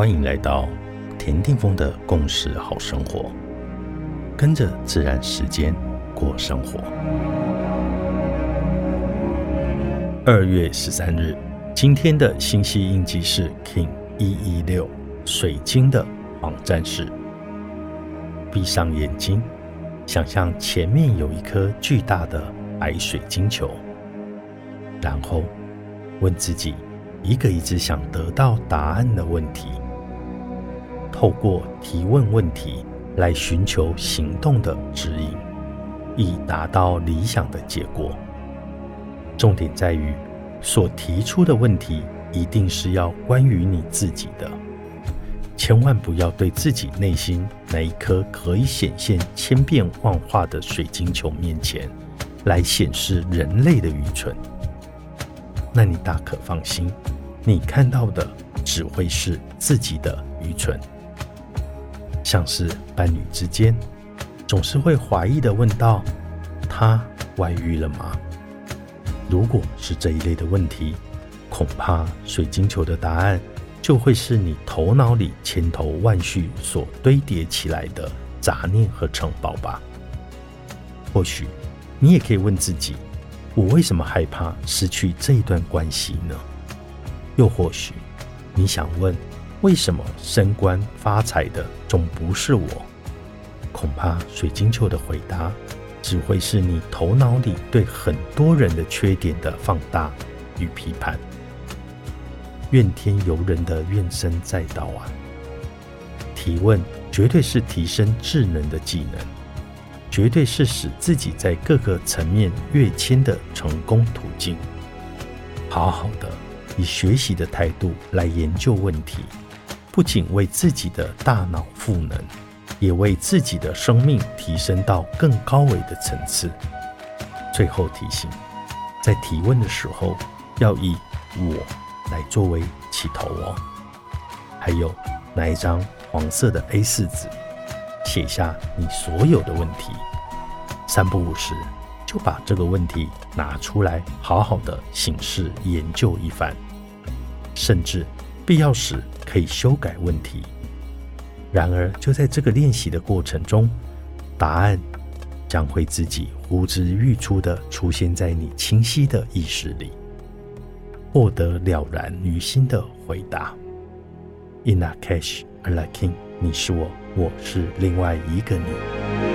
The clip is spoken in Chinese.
欢迎来到田定峰的共识好生活，跟着自然时间过生活。二月十三日，今天的星系印记是 King 一一六水晶的黄战士。闭上眼睛，想象前面有一颗巨大的白水晶球，然后问自己一个一直想得到答案的问题。透过提问问题来寻求行动的指引，以达到理想的结果。重点在于，所提出的问题一定是要关于你自己的，千万不要对自己内心那一颗可以显现千变万化的水晶球面前来显示人类的愚蠢。那你大可放心，你看到的只会是自己的愚蠢。像是伴侣之间，总是会怀疑的问道：“他外遇了吗？”如果是这一类的问题，恐怕水晶球的答案就会是你头脑里千头万绪所堆叠起来的杂念和城堡吧。或许你也可以问自己：“我为什么害怕失去这一段关系呢？”又或许你想问。为什么升官发财的总不是我？恐怕水晶球的回答只会是你头脑里对很多人的缺点的放大与批判。怨天尤人的怨声载道啊！提问绝对是提升智能的技能，绝对是使自己在各个层面跃迁的成功途径。好好的以学习的态度来研究问题。不仅为自己的大脑赋能，也为自己的生命提升到更高维的层次。最后提醒，在提问的时候要以“我”来作为起头哦。还有，拿一张黄色的 A4 纸，写下你所有的问题。三不五时就把这个问题拿出来，好好的醒视研究一番，甚至必要时。可以修改问题。然而，就在这个练习的过程中，答案将会自己呼之欲出的出现在你清晰的意识里，获得了然于心的回答。In a cash, a king，你是我，我是另外一个你。